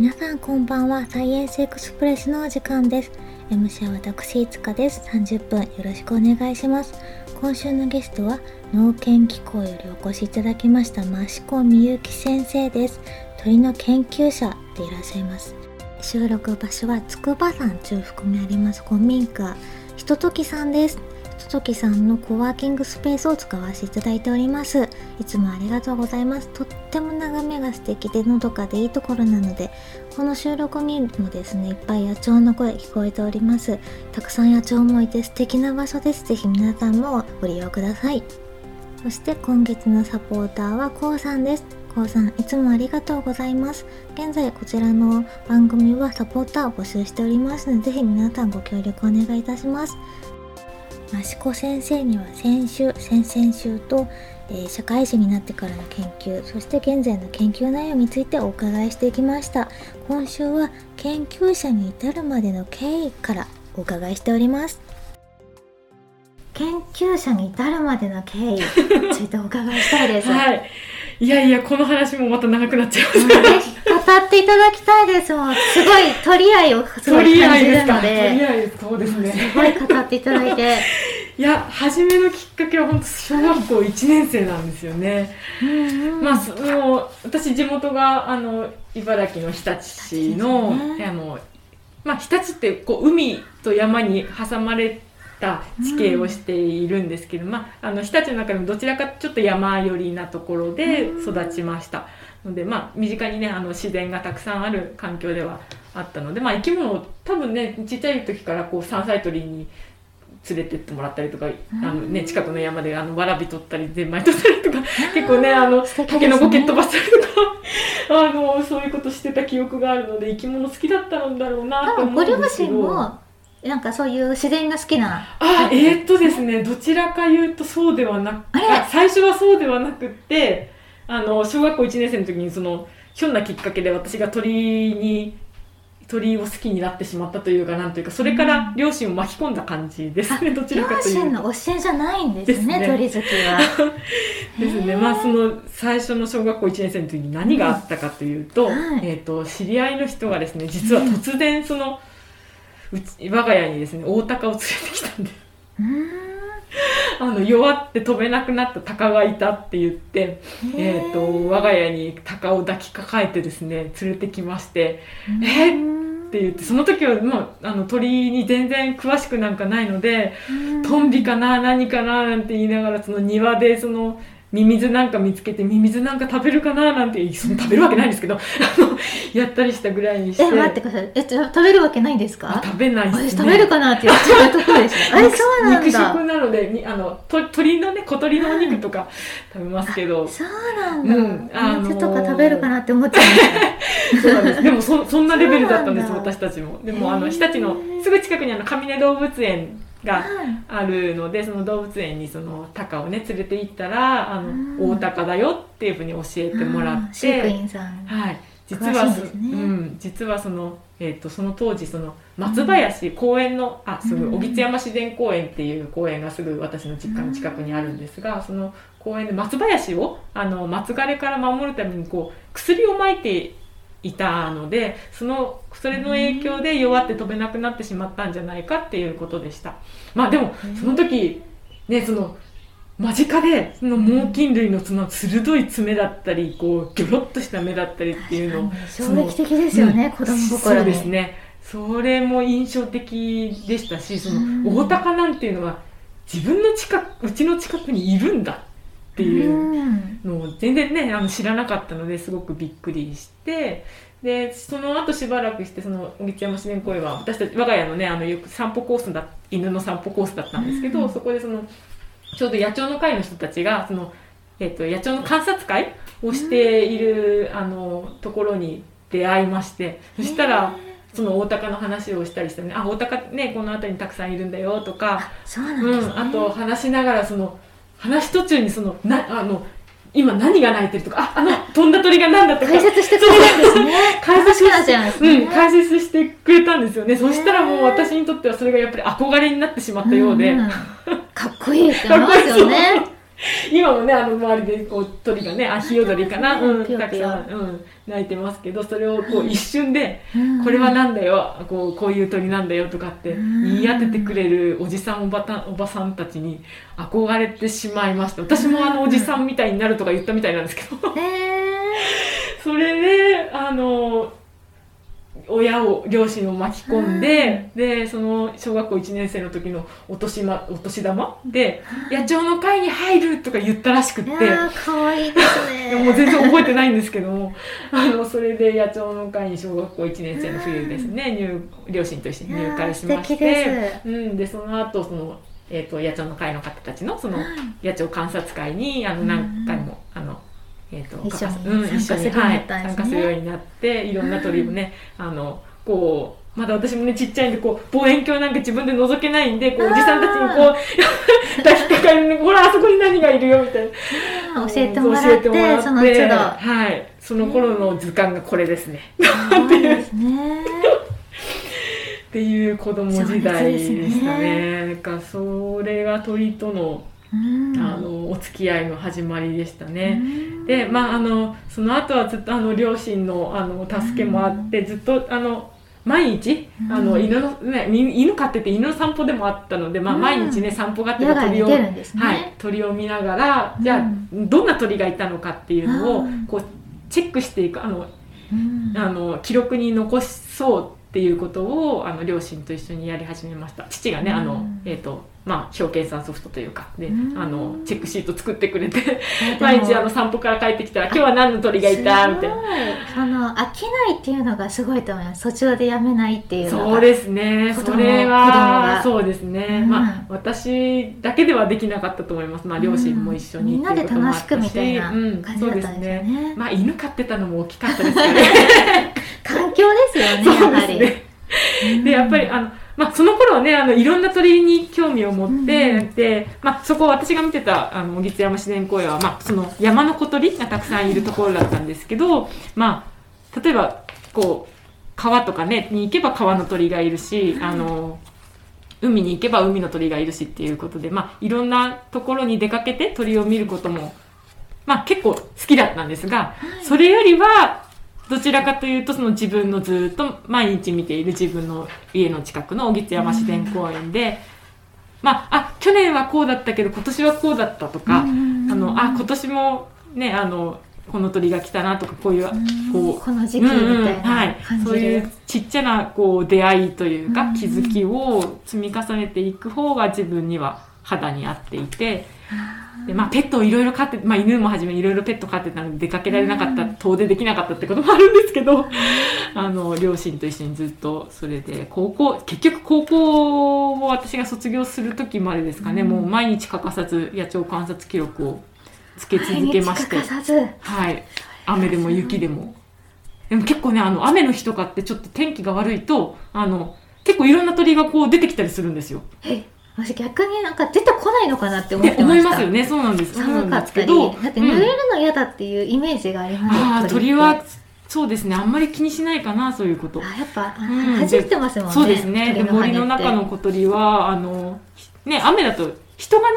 皆さんこんばんは。サイエンスエクスプレスのお時間です。MC は私いつかです。30分よろしくお願いします。今週のゲストは農研機構よりお越しいただきました益子みゆき先生です。鳥の研究者でいらっしゃいます。収録場所は筑波山中腹にあります。古民家。ひとときさんです。ひとときさんのコワーキングスペースを使わせていただいております。いつもありがとうございます。とっても眺めが素敵でのどかでいいところなのでこの収録にもですねいっぱい野鳥の声聞こえております。たくさん野鳥もいて素敵な場所です。ぜひ皆さんもご利用ください。そして今月のサポーターはこうさんです。こうさんいつもありがとうございます。現在こちらの番組はサポーターを募集しておりますのでぜひ皆さんご協力お願いいたします。益子先生には先週先々週と、えー、社会人になってからの研究そして現在の研究内容についてお伺いしていきました。今週は研究者に至るまでの経緯からお伺いしております。研究者に至るまでの経緯についてお伺いしたいです。はい。いやいやこの話もまた長くなっちゃいます。語っていただきたいです。もんすごい取り合いをすごい感じるので。取り合いそうですね。すごい語っていただいていや初めのきっかけは本当小学校1年生なんですよね、まあその私地元があの茨城の日立市の、ね、あのまあ日立ってこう海と山に挟まれた地形をしているんですけど、うん、まあ、あの日立の中でもどちらかちょっと山寄りなところで育ちました、ので、まあ、身近にねあの自然がたくさんある環境ではあったので、まあ、生き物多分ねちっちゃい時からこう山菜採りに連れてってもらったりとか、あのね、近くの山であのわらび取ったりゼンマイ取ったりとか結構ねあの竹の子蹴っ飛ばしたりとかあのそういうことしてた記憶があるので生き物好きだったんだろうなと思うんですけど。なんかそういう自然が好きな。あえー、っとですねどちらか言うとそうではなく最初はそうではなくってあの小学校1年生の時にそのひょんなきっかけで私が鳥に鳥を好きになってしまったというかなんというかそれから両親を巻き込んだ感じですね、どちらかというと。両親の教えじゃないんですね、ね、鳥好きは。ですね。まあその最初の小学校1年生の時に何があったかというとうん。はい、えーと、知り合いの人がですね実は突然その、うち我が家にですね大鷹を連れてきたんで。す。あの弱って飛べなくなった鷹がいたって言って、えーと、我が家に鷹を抱きかかえてですね連れてきまして「えっ?」って言ってその時は、まあ、あの鳥に全然詳しくなんかないので「トンビかな何かな」なんて言いながらその庭でそのミミズなんか見つけてミミズなんか食べるかななんてその食べるわけないんですけどやったりしたぐらいにして。え待ってください。え食べるわけないんですか？食べないです、ね、食べるかなって言っちゃうところでしょあれそうなんだ。肉食なのでにあのと鶏のね小鳥のお肉とか食べますけど、そうなんだ、うん、あのー、とか食べるかなって思っちゃいましたそうなんです。でもそそんなレベルだったんです私たちも。でもあの日立のすぐ近くにあの上根動物園があるので、その動物園にそのタカをね連れて行ったらあの、大鷹だよっていうふうに教えてもらって、はい、実は、ね、うん、実はその,、えーと、その当時その松林公園の、あすぐ小木津山自然公園っていう公園がすぐ私の実家の近くにあるんですが、その公園で松林をあの松枯れから守るためにこう薬をまいていたのでそのそれの影響で弱って飛べなくなってしまったんじゃないかっていうことでした。まあでもその時ねその間近でその猛禽類のその鋭い爪だったりこうギョロッとした目だったりっていうの衝撃的ですよね、うん、子供心そうですね。それも印象的でしたしその大鷹なんていうのは自分の近くうちの近くにいるんだっていうのを全然ねあの知らなかったのですごくびっくりしてでその後しばらくしてその小木山自然公園は私たち我が家のねあのよく散歩コースだ犬の散歩コースだったんですけど、そこでそのちょうど野鳥の会の人たちがその、えーと、野鳥の観察会をしている、あのところに出会いましてそしたら。その大鷹の話をしたりしてね、あ、大鷹ね、この辺りにたくさんいるんだよとか、そうなんね、うん、あと話しながらその話途中にそのなあの今何が鳴いてるとかああの飛んだ鳥が何だって解説してくれたんですね。解説して、うん、解説してくれたんですよね。そしたらもう私にとってはそれがやっぱり憧れになってしまったようで、うん、かっこいいって思いますよね 今もねあの周りでこう鳥がねあヒヨドリかな、うん、たくさん、うん、鳴いてますけどそれをこう一瞬でうん。これはなんだよ。こうこういう鳥なんだよとかってうん。言い当ててくれるおじさんおばたおばさんたちに憧れてしまいました私もあのおじさんみたいになるとか言ったみたいなんですけど。え。それであの親を両親を巻き込んで、でその小学校1年生の時のお年,、ま、お年玉で「野鳥の会に入る!」とか言ったらしくって。可愛いですね。もう全然覚えてないんですけども。あのそれで野鳥の会に小学校1年生の冬ですね入両親と一緒に入会しまして。うん、でその後その、えー、と野鳥の会の方たちのその野鳥観察会にあの何回も、あのえー、と一緒にうん、一緒参加するようにはいなったんですね。参加するようになっていろんな鳥もね、あのこうまだ私もねちっちゃいんでこう望遠鏡なんか自分で覗けないんでこうおじさんたちにこう 抱きかかえるほらあそこに何がいるよみたいな。教えてもらってらってその都度。はい。その頃の図鑑がこれですね、そうですね。っていう子供時代でしたね。なんかそれが鳥とのうんあのお付き合いの始まりでしたね、うん。でまああのその後はずっとあの両親のあの助けもあって、ずっとあの毎日あのうん犬の、ね、み犬飼ってて犬の散歩でもあったので、まあ、うん。毎日ね散歩がて野外にら鳥を、ね、はい、鳥を見ながらじゃあ、うんどんな鳥がいたのかっていうのをうん。こうチェックしていくあのうん。あの記録に残そうっていうことをあの両親と一緒にやり始めました。父がね、あのうん。えっ、とまあ表計算ソフトというかで、うん。あのチェックシート作ってくれて毎日あの散歩から帰ってきたら今日は何の鳥がいた？みたいな。その飽きないっていうのがすごいと思います。途中でやめないっていうそうですね。それはが。そうですね。うん。まあ私だけではできなかったと思います。まあ両親も一緒にみんなで楽しくみたいなうん。感じだったんですよね,、まあ犬飼ってたのも大きかったですよね。環境ですよねやはり。すね。でやっぱりあの、まあ、その頃はねあのいろんな鳥に興味を持って、うん。で、まあ、そこ私が見てたあの小木山自然公園は、まあ、その山の小鳥がたくさんいるところだったんですけど、まあ、例えばこう川とかねに行けば川の鳥がいるし、あの海に行けば海の鳥がいるしっていうことで、まあ、いろんなところに出かけて鳥を見ることも、まあ、結構好きだったんですが、それよりはどちらかというとその自分のずっと毎日見ている自分の家の近くの小木山自然公園で、まあ、あ去年はこうだったけど今年はこうだったとか、うん。あのあ今年もねあのこの鳥が来たなとかこういう、うん。こうこの時期みたいうんうんは、ない。そういでうちっちゃなこう出会いというか、うん気づきを積み重ねていく方が自分には肌に合っていてで、まあ、ペットをいろいろ飼って、まあ、犬もはじめいろいろペット飼ってたので出かけられなかった、うん。遠出できなかったってこともあるんですけど、あの両親と一緒にずっとそれで高校結局高校を私が卒業する時までですかね、うん。もう毎日欠かさず野鳥観察記録をつけ続けまして。はい、雨でも雪でも。でも結構ね、あの、雨の日とかってちょっと天気が悪いと、あの、結構いろんな鳥がこう出てきたりするんですよ。え私逆になんか出てこないのかなって思ってましたいますよね。そうなんです。寒かったり。だってうん濡れるの嫌だっていうイメージがあります鳥は、そうですね。あんまり気にしないかな、そういうことあ。やっぱ、あうん弾いてますもんねそうですね。森の中の小鳥は、あの、ね、雨だと人がね、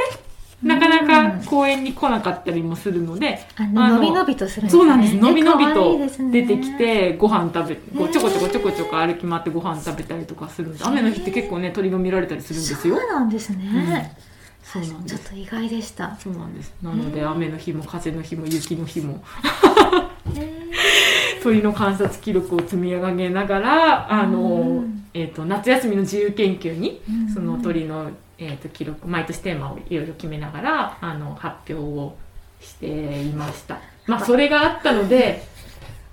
なかなか公園に来なかったりもするので、ああのの伸び伸びとするね。そうなんです。のびのびと出てきて、ご飯食べ、こちょこちょこちょこちょこ歩き回ってご飯食べたりとかするんです。雨の日って結構ね、鳥が見られたりするんですよ。そう。なんですね、そうなんです。ちょっと意外でした。そうなんです。なので、雨の日も風の日も雪の日も、鳥の観察記録を積み上げながら、あのうん、えっと、夏休みの自由研究に、うん。その鳥の、えっと、記録、毎年テーマをいろいろ決めながら、あの、発表をしていました。まあ、それがあったので、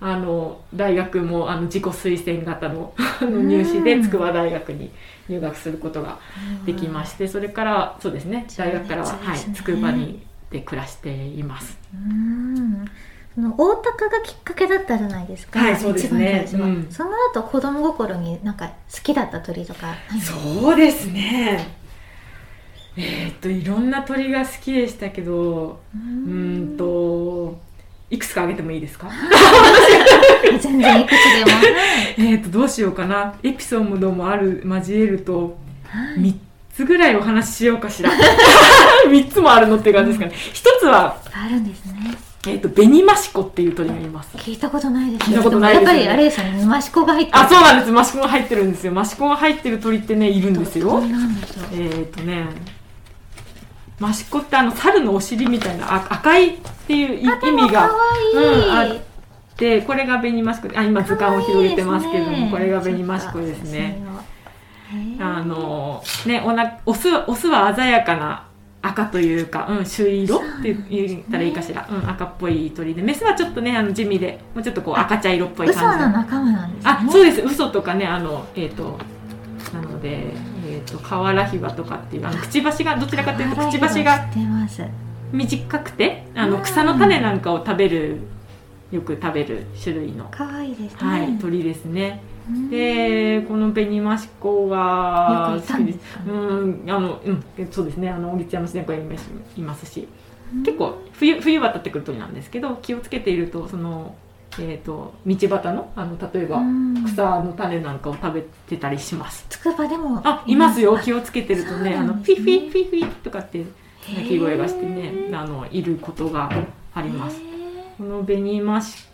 あの、大学も、あの、自己推薦型のあの入試で、うん筑波大学に入学することができまして、それから、そうですね、大学からは、はい筑波にで暮らしています。うん。その大高がきっかけだったじゃないですか、はいそうですね。うん。その後子供心になんか好きだった鳥とか？そうですね。えーっと、いろんな鳥が好きでしたけど、ううーん。と、いくつか挙げてもいいですか？全然いくつでも。えーっと、どうしようかな。エピソードもある、交えると、はい。3つつぐらいお話ししようかしら。3つもあるのっていう感じですかね、1つはあるんですね。えっ、と紅マシコっていう鳥がいます。聞いたことないです。聞いたことないですよね。やっぱりあれですよね。マシコが入ってる。あそうなんです。マシコが入ってるんですよ。マシコが入ってる鳥ってねいるんですよ。えっ、とねマシコってあの猿のお尻みたいなあ赤いっていうい意味がうんあでこれが紅マシコあ今図鑑を広げてますけれどもこれが紅マシコですね。あのねおなオスはオスは鮮やかな赤というか、うん、朱色って言ったらいいかしら、うん、赤っぽい鳥で。メスはちょっとねあの地味でもうちょっとこう赤茶色っぽい嘘感じ。の仲間なんですね。あそうです。嘘とかねあのえっ、となのでえっ、とカワラヒバとかっていうあのくちばしがどちらかというとくちばしが短くてあうん。の草の種なんかを食べるよく食べる種類の、可愛いですね、はい、鳥ですね。うん。でこの紅マシコがよくいたんですうんあのうんそうですね。あの小木山自然公園にもいますし。結構冬冬渡ってくる鳥なんですけど気をつけているとそのえー、と道端のあの例えばうん草の種なんかを食べてたりします。つくばでもあいますよあ気をつけてるとねそうあのなんですねフィフィフィとかって鳴き声がしてねあのいることがあります。この紅マシ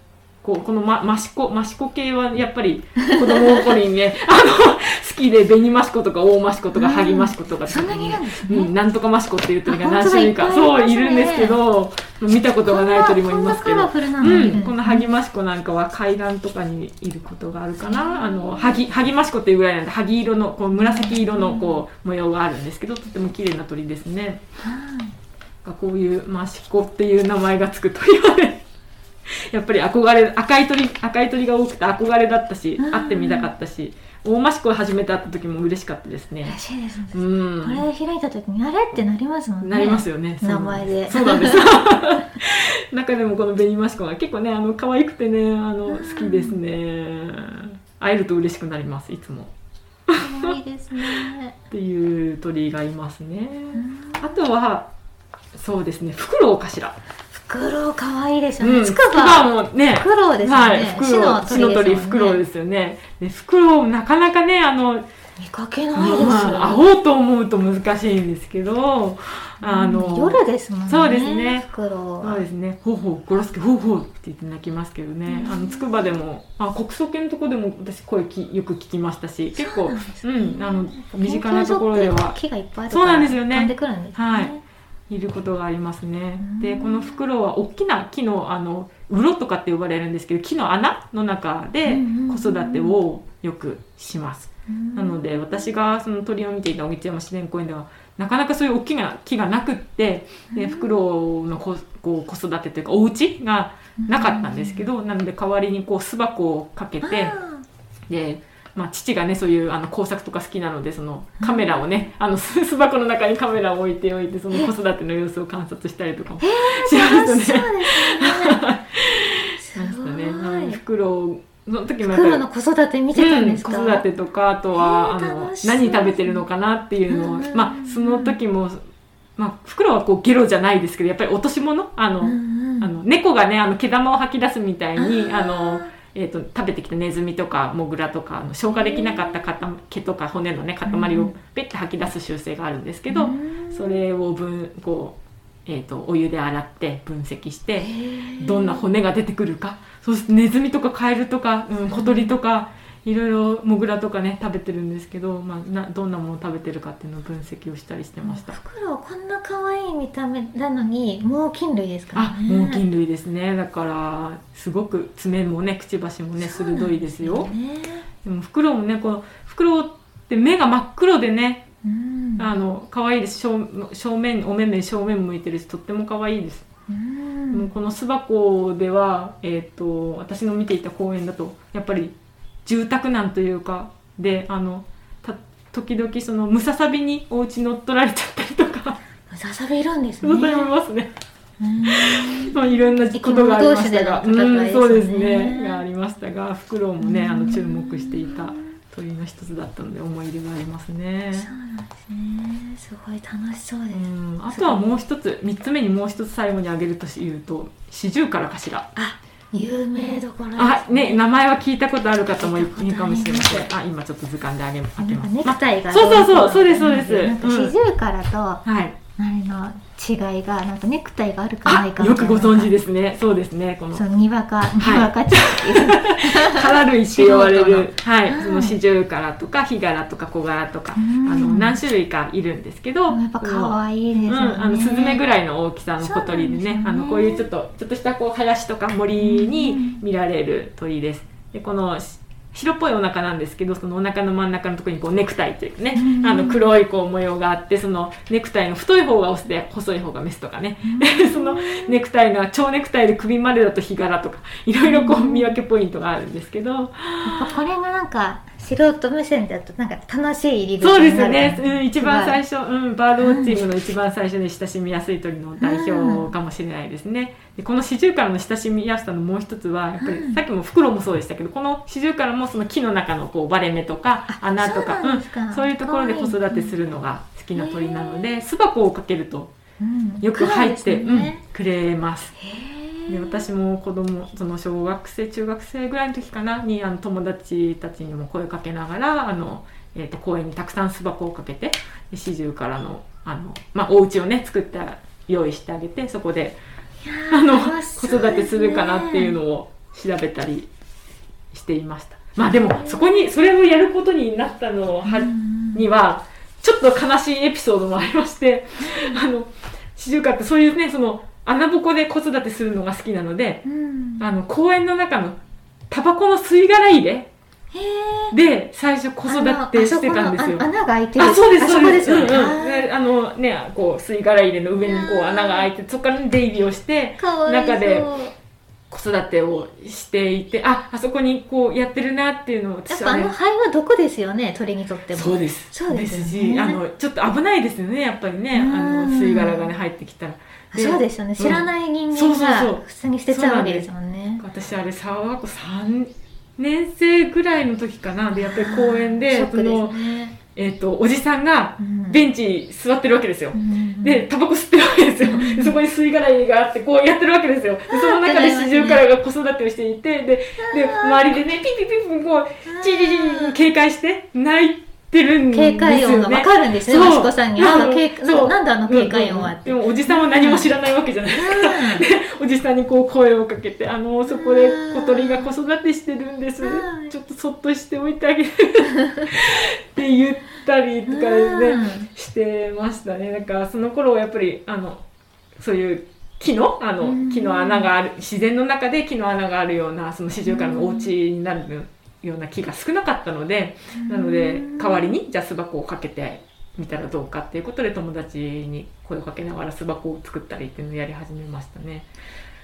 コこのママシコマシコ系はやっぱり子供の頃にねあの好きで紅マシコとか大マシコとかうん。ハギマシコとかそんなにいるんですね、うん、なんとかマシコっていう鳥があ何種類か。そういるんですけど見たことがない鳥もいますけど。うんこのハギマシコなんかは海岸とかにいることがあるかなあのハギハギマシコっていうぐらいなんでハギ色のこう紫色のこう模様があるんですけどとても綺麗な鳥ですね。はい。こういうマシコっていう名前がつく鳥はねやっぱり憧れ赤い鳥赤い鳥が多くて憧れだったしうん。会ってみたかったし大マシコを初めて会った時も嬉しかったですね。嬉しいですね、うん。これ開いた時にあれってなりますもんね。なりますよね。名前で。そうなんです。中でもこの紅マシコが結構ねあの可愛くてねあの好きですね。会えると嬉しくなりますいつも。可愛いですね。っていう鳥がいますね。うん。あとはそうですねフクロウかしらフクロウ可愛いですよね、うんつくばもねフクロウですよね、はい、フクロウ、死の鳥、フクロウですすよね。で、フクロウ、なかなかね、あの、見かけないですよ、まあ、会おうと思うと難しいんですけど、あの、夜ですもんねそうですね。フクロウそうはですね、ほうほう、ゴロスケ、ほうほうって言って泣きますけどね、うん。あの、つくばでも、あ、国葬系のとこでも私声きよく聞きましたし、結構そうね。うん、あの、身近なところでは、木がいっぱいあるそうなんですよね。飛んでくるんですね。はいいることがありますね。うん。で、このフクロウは大きな木の、あの、鱗とかって呼ばれるんですけど、木の穴の中で子育てをよくします。うん。なので私がその鳥を見ていた小木山自然公園ではなかなかそういう大きな木がなくってでフクロウのここう子育てというかお家がなかったんですけどなので代わりにこう巣箱をかけてあで、まあ、父がねそういうあの工作とか好きなのでそのカメラをねあの巣巣箱の中にカメラを置いておいてその子育ての様子を観察したりとかもしまーしたね。しましのですフクロウの時も。やっぱの子育て見てたんですか、うん、子育てとかあとは、あの何食べてるのかなっていうのを、うんうんうんまあその時も、まあ、袋はこうゲロじゃないですけどやっぱり落とし物あの、うんうん。あの猫がねあの毛玉を吐き出すみたいにあの、えー、と食べてきたネズミとかモグラとかあの消化できなかった塊毛とか骨のね塊をうんペッて吐き出す習性があるんですけど、うんそれを分こう、えー、とお湯で洗って分析して。どんな骨が出てくるかそしてネズミとかカエルとか、うん、小鳥とかいろいろモグラとかね食べてるんですけど、まあ、などんなものを食べてるかっていうのを分析をしたりしてました、フクロウこんな可愛い見た目なのに猛禽類ですからあね猛禽類ですね。だからすごく爪もねくちばしもね鋭いですよ。ねでもフクロウもねこのフクロウって目が真っ黒でねうん。あの可愛いです。正正面お目目正面向いてるしとっても可愛いです。この巣箱では、えー、と私の見ていた公園だとやっぱり住宅難というかであのた時々そのムササビにお家乗っ取られちゃったりとか。ムササビいるんですね。そう思いますね、うん。まあ、いろんなことがありましたが、ね。うんそうですね。がありましたがフクロウもねあうんの注目していた鳥の一つだったので思い入れがありますね。そうなんですね。すごい楽しそうです、うん、あとはもう一つ3つ目にもう一つ最後に挙げるというとシジュウカラかしら。あ有名どころあね名前は聞いたことある方もい聞いたことありますいかもしれません。あ今ちょっと図鑑であげ開けなんかますネクタイがそうそうそうそうですそうです。四十からと、はい。あれの違いがなんかネクタイがあるかなあいかよくご存知でですね。そうですね。この。そのにわかにわか地域、殻類って言われる、はい、はい。その四十殻とかヒ柄とか小柄とか、うん。あの何種類かいるんですけど、やっぱ可愛いですうん、あのスズメぐらいの大きさの小鳥でねあのこういうちょっとちょっとしたこう林とか森に見られる鳥です。でこのし白っぽいお腹なんですけどそのお腹の真ん中のところにこうネクタイというかね、うん。あの黒いこう模様があってそのネクタイの太い方がオスで細い方がメスとかね、そのネクタイが蝶ネクタイで首までだとヒ柄とかいろいろこう見分けポイントがあるんですけど、これがなんか素人目線だとなんか楽しい入り口そうですね、うん、一番最初初、うん、バードウォッチングの一番最初に親しみやすい鳥の代表かもしれないですね。でこのシジュウカラの親しみやすさのもう一つはやっぱり、うん。さっきもフクロウもそうでしたけどこのシジュウカラもその木の中のこう割れ目とかあ穴とかそううんそういうところで子育てするのが好きな鳥なので巣箱をかけるとよく入って、うんね、くれます。で私も子供その小学生中学生ぐらいの時かなにあの友達たちにも声かけながらあの、えー、と公園にたくさん巣箱をかけてで四十からのあの、まあ、お家をね作って用意してあげてそこであの楽し子育てするかなっていうのを調べたりしていました。まあでもそこにそれをやることになったのはうんにはちょっと悲しいエピソードもありましてあの四十花ってそういうねその穴ぼこで子育てするのが好きなのでうん。あの公園の中のタバコの吸い殻入れで最初子育てしてたんですよ。穴が開いてる。あそうですあそうです。うんうん。であのねこう吸い殻入れの上にこう穴が開いてそこから出入りをして中で子育てをしていてああそこにこうやってるなっていうのを私はねぱあの肺は毒ですよね鳥にとっても。そうです。そうですよね。しあのちょっと危ないですよねやっぱりね。あのうん。吸い殻がね入ってきたら。あそうですよね。知らない人そうそう間そう。が普通に捨てちゃうわけですもんね。私あれ小学校3年生ぐらいの時かな。でやっぱり公園シでその、ねえっとおじさんがうん。ベンチ座ってるわけですよ。う。んで、タバコ吸ってるわけですよ。でそこに吸い殻があって、こうやってるわけですよ。でその中で四十からが子育てをしていて、で、で、周りでね、ピッピッピッピこう、チリチリ警戒して、泣いてるんですよね。警戒音が分かるんですね益子さんに。なんか警そう。なんであの警戒音はって。うんうんでもおじさんは何も知らないわけじゃない。ですか。おじさんにこう声をかけて、あの、そこで小鳥が子育てしてるんです。うん。ちょっとそっとしておいてあげる。って言ったりとかですね。してましたね。だからその頃はやっぱりあのそういう木のあのうん。木の穴がある自然の中で木の穴があるようなその四十からのお家になるような木が少なかったのでなので代わりにじゃあ巣箱をかけてみたらどうかっていうことで友達に声をかけながら巣箱を作ったりっていうのをやり始めましたね。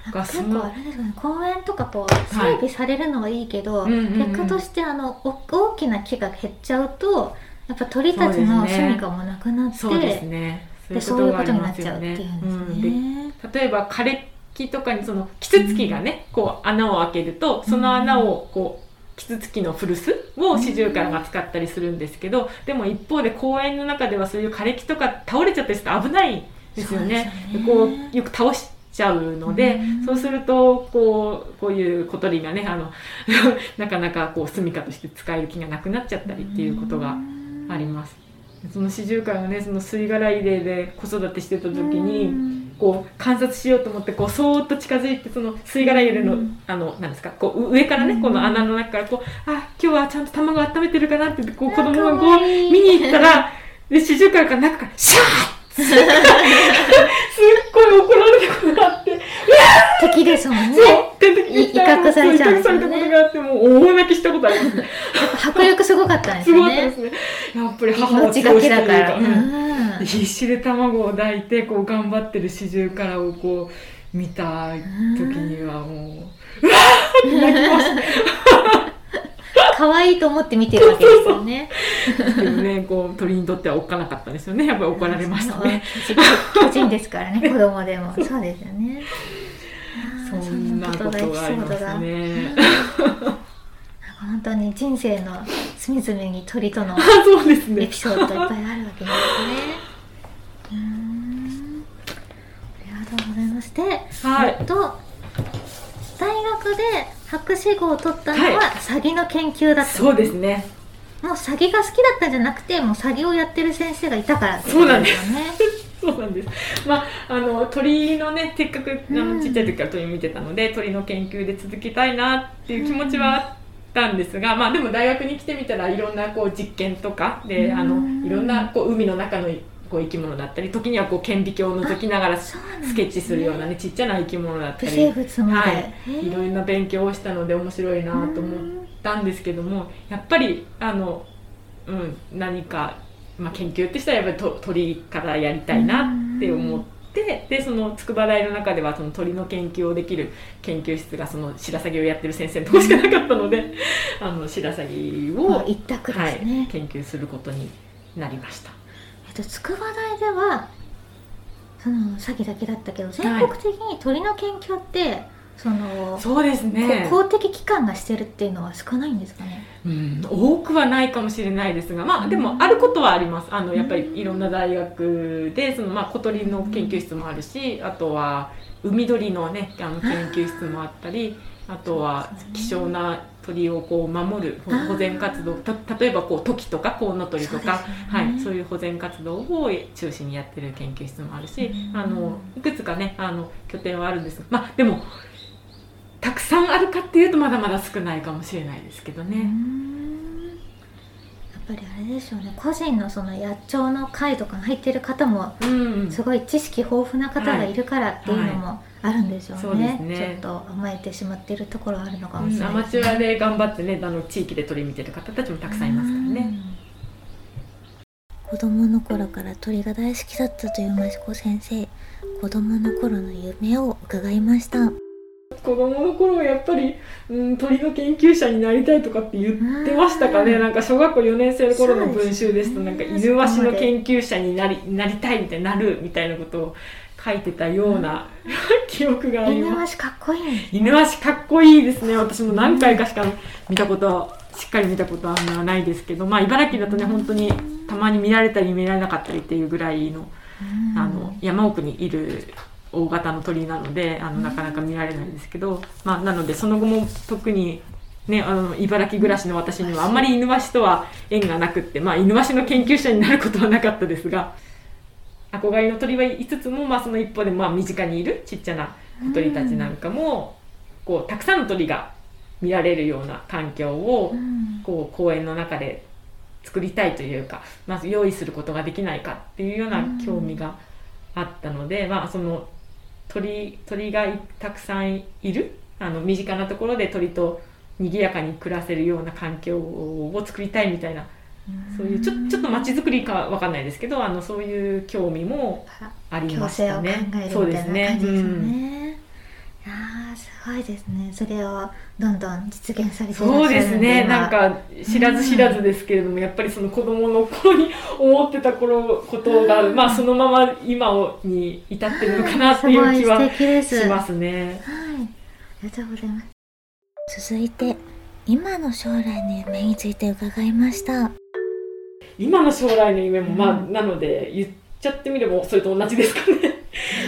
結構あれですよね。公園とかこうはい整備されるのはいいけど、うんうんうん。結果としてあのお大きな木が減っちゃうとやっぱ鳥たちの住処もなくなってそうですね。でそういうことになっちゃうっていうんですうん。例えば枯れ木とかにそのキツツキがね、こう穴を開けるとその穴をこうキツツキの古巣を四十からが使ったりするんですけど、でも一方で公園の中ではそういう枯れ木とか倒れちゃったりすると危ないですよね。そうねでこうよく倒しちゃうので、うんそうするとこうこういう小鳥がねあの なかなかこう住処として使える木がなくなっちゃったりっていうことがあります。その四十からがねその吸い殻入れで子育てしてた時に、うんこう観察しようと思ってこうそーっと近づいてその吸い殻入れの、うん。あのなんですかこう上からね、うん。この穴の中からこうあ今日はちゃんと卵温めてるかなってこう子供がかこう見に行ったらで四十から中からシャーッすっごい怒られたことがあって敵ですもんね。威嚇されちゃうね。威嚇されたことがあってもう大泣きしたことあります。ね迫力すごかったんですね。ごかったですね。やっぱり母は命がけだから、必死で卵を抱いてこう頑張ってる四十からをこう見た時にはもううわーって泣きました可愛いと思って見てるわけですよね。けどねこう鳥にとってはおっかなかったですよねやっぱり怒られましたね。巨人ですからね、子供でも。そうですよね。そんなことがありますね。本当に人生の隅々に鳥との エねピソードがいっぱいあるわけですね。ありがとうございます。で、はい。えっと、大学で博士号を取ったのは、はい。詐欺の研究だった。そうですね。もう詐欺が好きだったんじゃなくてもう詐欺をやってる先生がいたからってことそうなんです。よ ねそうなんです。まあ、あの鳥のね、せっかくあうん。のちっちゃい時から鳥見てたので、鳥の研究で続けたいなっていう気持ちはあったんですが、まあでも大学に来てみたらいろんなこう実験とかで、あうん。のいろんなこう海の中のこう生き物だったり、時にはこう顕微鏡を覗きながらスケッチするようなねちっちゃな生き物だったり、はい。いろんな勉強をしたので面白いなと思ったんですけどもやっぱりあの、うん、何か、まあ、研究ってしたらやっぱりと鳥からやりたいなって思ってでその筑波大の中ではその鳥の研究をできる研究室がその白鷺をやってる先生のとこしかなかったので あの白鷺を、まあ一択はい研究することになりました。えっと、筑波大ではその詐欺だけだったけど全国的に鳥の研究って、そのそうですね。こ公的機関がしてるっていうのは少ないんですかね？うん、多くはないかもしれないですが、まあ、でもあることはあります。あのやっぱりいろんな大学でその、まあ、小鳥の研究室もあるしあとは海鳥の,、ね、あの研究室もあったりあとは希少な鳥をこう守る保全活動。た例えばこうトキとかコウノトリとかそうはい、そういう保全活動を中心にやってる研究室もあるしうん。あのいくつかねあの拠点はあるんですが、まあ、でもたくさんあるかっていうとまだまだ少ないかもしれないですけどね。ん。やっぱりあれでしょうね。個人のその野鳥の会とかに入ってる方もうんすごい知識豊富な方がいるからっていうのもあるんでしょうね,、ね。ちょっと甘えてしまっているところあるのかもうんアマしれないですね、チュアで頑張ってねあの地域で鳥見てる方たちもたくさんいますからね。子供の頃から鳥が大好きだったという益子先生。子供の頃の夢を伺いました。子供の頃はやっぱり、うん、鳥の研究者になりたいとかって言ってましたかね、うん。なんか小学校4年生の頃の文集ですとなんか犬ワシの研究者になりなりたいみたいになるみたいなことを書いてたような記憶があります。かっこいい。犬ワシかっこいいですね。私も何回かしか見たことしっかり見たことはないですけどまあ茨城だとね本当にたまに見られたり見られなかったりっていうぐらいのうん。あの山奥にいる大型の鳥なのであのなかなか見られないですけど、まあ、なのでその後も特に、ね、あの茨城暮らしの私にはあんまり犬ワシとは縁がなくって、まあ、犬ワシの研究者になることはなかったですが憧れの鳥は言いつつも、まあ、その一方でまあ身近にいるちっちゃな小鳥たちなんかも、こうたくさんの鳥が見られるような環境をうん。こう公園の中で作りたいというか、まず用意することができないかっていうような興味があったので、まあその鳥鳥がいたくさんいるあの身近なところで鳥と賑やかに暮らせるような環境を作りたいみたいなそういうちょちょっと街づくりかわかんないですけどあのそういう興味もありましたね。えそうでするみたいな感じですようんね。いやーすごいですね。それをどんどん実現されてそうですねなんかか知らず知らずですけれども、やっぱりその子供の頃に思ってた頃ことが、まあそのまま今に至ってるのかなっていう気は。しますね。はい、ありがとうございます。続いて今の将来の夢について伺いました。今の将来の夢もまあ、うん。なので言っちゃってみればそれと同じですかね。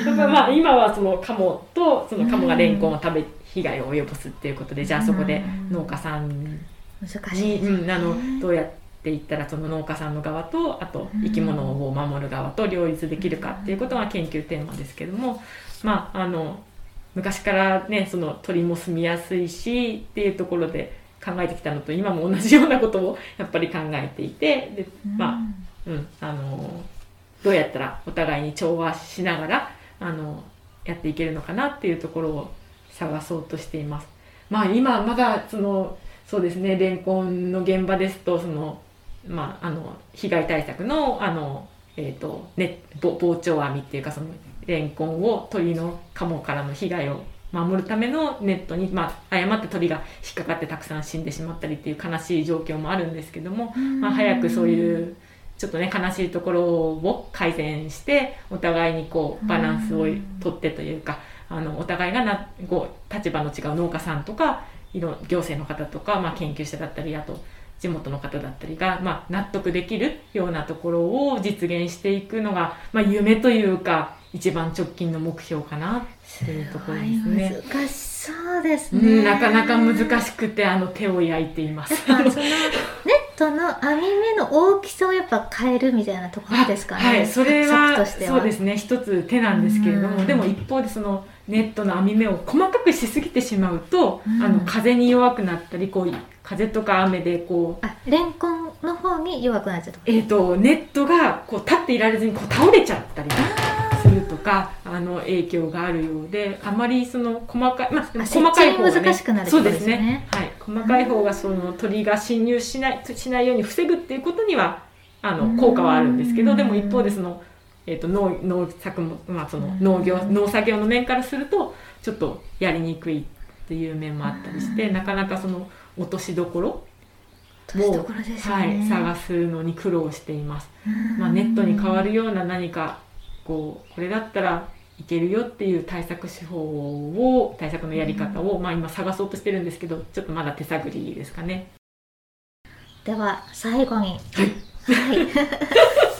やっぱまあ今はそのカモとそのカモがレンコンを食べ被害を及ぼすっていうことで、じゃあそこで農家さん難しい。うん、あのどうやっていったらその農家さんの側とあと生き物を守る側と両立できるかっていうことが研究テーマですけども、まああの昔からねその鳥も住みやすいしっていうところで考えてきたのと今も同じようなことをやっぱり考えていてで、まあうん、あのどうやったらお互いに調和しながらあのやっていけるのかなっていうところを探そうとしています。まあ今まだそのそうですねレンコンの現場ですとそのまああの被害対策のあのえっ、とねぼ防鳥網っていうかそのレンコンを鳥のカモからの被害を守るためのネットに、まあ、誤って鳥が引っかかってたくさん死んでしまったりっていう悲しい状況もあるんですけども、まあ、早くそういうちょっとね悲しいところを改善してお互いにこうバランスをとってというかあのお互いがなこう立場の違う農家さんとかいろ行政の方とか、まあ、研究者だったりあと地元の方だったりが、まあ、納得できるようなところを実現していくのが、まあ、夢というか一番直近の目標かなっていうところですね。難しそうですうね。ん、なかなか難しくてあの手を焼いています。そのネットの網目の大きさをやっぱ変えるみたいなところですかね。はい、それ策はそうですね一つ手なんですけれども、うんでも一方でそのネットの網目を細かくしすぎてしまうと、うんあの風に弱くなったりこう風とか雨でこうあ、レンコンの方に弱くなっちゃった。えー、とネットがこう立っていられずにこう倒れちゃったりするとかあの影響があるようであまりその細かい、まあ、あ細かい方が、設置難しくなるそうですすね。はい、細かい方がその鳥が侵入しないしないように防ぐっていうことにはあの効果はあるんですけうんどでも一方でその、えー、と農農作物、まあ、そのうん。農業農作業の面からするとちょっとやりにくいっていう面もあったりしてなかなかその落としどころ？としどころですよはね。い、探すのに苦労しています。うんまあ、ネットに代わるような何かこうこれだったらいけるよっていう対策手法を対策のやり方を、まあ、今探そうとしてるんですけどちょっとまだ手探りですかね。では最後に、はい、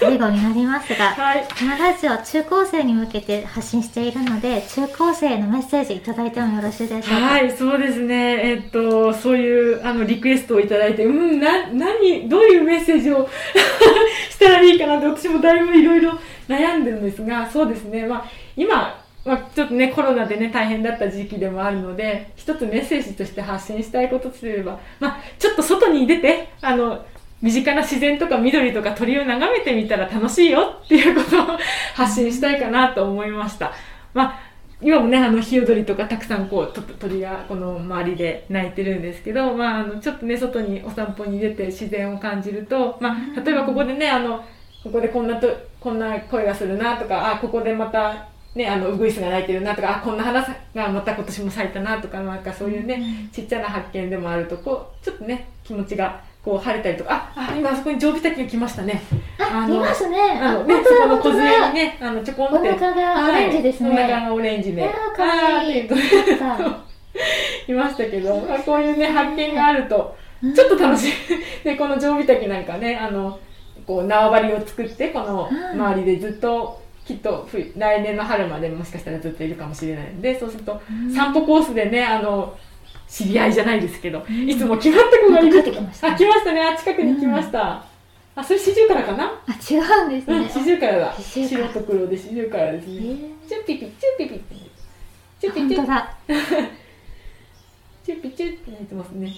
最後になりますが、はい、このラジオは中高生に向けて発信しているので、中高生へのメッセージいただいてもよろしいでしょうか？はい、そうですね。えっと、そういう、あの、リクエストをいただいて、うん、な、何、どういうメッセージを したらいいかなって、私もだいぶいろいろ悩んでるんですが、そうですね。まあ、今、まあ、ちょっとね、コロナでね、大変だった時期でもあるので、一つメッセージとして発信したいこととすれば、まあ、ちょっと外に出て、あの、身近な自然とか緑とか鳥を眺めてみたら楽しいよっていうことを発信したいかなと思いました。まあ今もねあのヒヨドリとかたくさんこうと鳥がこの周りで鳴いてるんですけど、まあ、あのちょっとね外にお散歩に出て自然を感じると、まあ、例えばここでねあのここでこんなとこんな声がするなとかあここでまたね、あのウグイスが鳴いてるなとかあこんな花がまた今年も咲いたなとかなんかそういうねちっちゃな発見でもあるとこうちょっとね気持ちがこう晴れたりとかああ今あそこに常備滝が来ましたね。あ、のいますね。あのあねそこの本当だ梢にねあのちょこんってお腹がオレンジですねはい、お腹がオレンジで。いやーかわいい いましたけど、まあ、こういうね発見があるとうんちょっと楽しい。でこの常備滝なんかねあのこう縄張りを作ってこのうん周りでずっときっと冬来年の春までもしかしたらずっといるかもしれないのでそうするとうん散歩コースでねあの知り合いじゃないですけど、んいつも決まった子がいる帰ってきましたあ来ましたねあ近くに来ました、あそれ四十からかな？あ、違うんですうん、ね。四十からだ。白と黒で四十からですね。えーチュッピピ、チュッピピって。チュッピチュ。チュッピチュッ ってなってますね。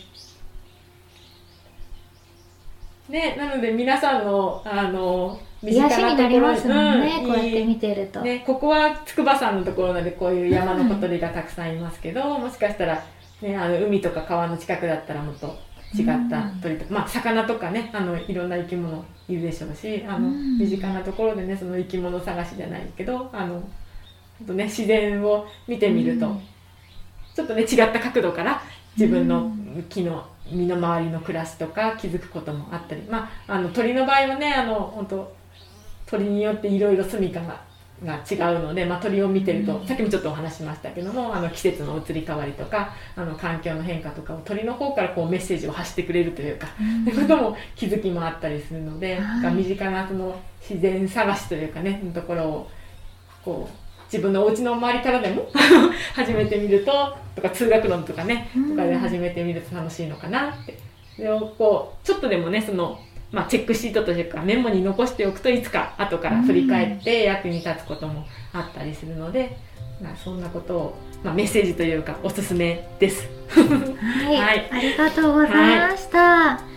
ね、なので皆さんの、あの、身近なりますもんね、うんこうやっていい見てると。ね、ここは筑波山のところなのでこういう山の小鳥がたくさんいますけど、もしかしたら、ね、あの海とか川の近くだったらもっと違った鳥とか、まあ魚とかねあのいろんな生き物いるでしょうしあの、うん。身近なところでねその生き物探しじゃないけどあのあとね自然を見てみると、うん。ちょっとね違った角度から自分のうん。木の身の回りの暮らしとか気づくこともあったりまああの鳥の場合はねあの本当鳥によっていろいろ住みかがが違うので、まあ、鳥を見てると、うん。さっきもちょっとお話ししましたけどもあの季節の移り変わりとかあの環境の変化とかを鳥の方からこうメッセージを発してくれるというか、そういうことも気づきもあったりするので、はい。が身近なその自然探しというかねのところをこう自分のお家の周りからでも 始めてみるととか通学路とかねとかで始めてみると楽しいのかなって。でこうちょっとでもねその、まあ、チェックシートというかメモに残しておくといつか後から振り返って役に立つこともあったりするので、まあ、そんなことを、まあ、メッセージというかおすすめです。はい、はいありがとうございました。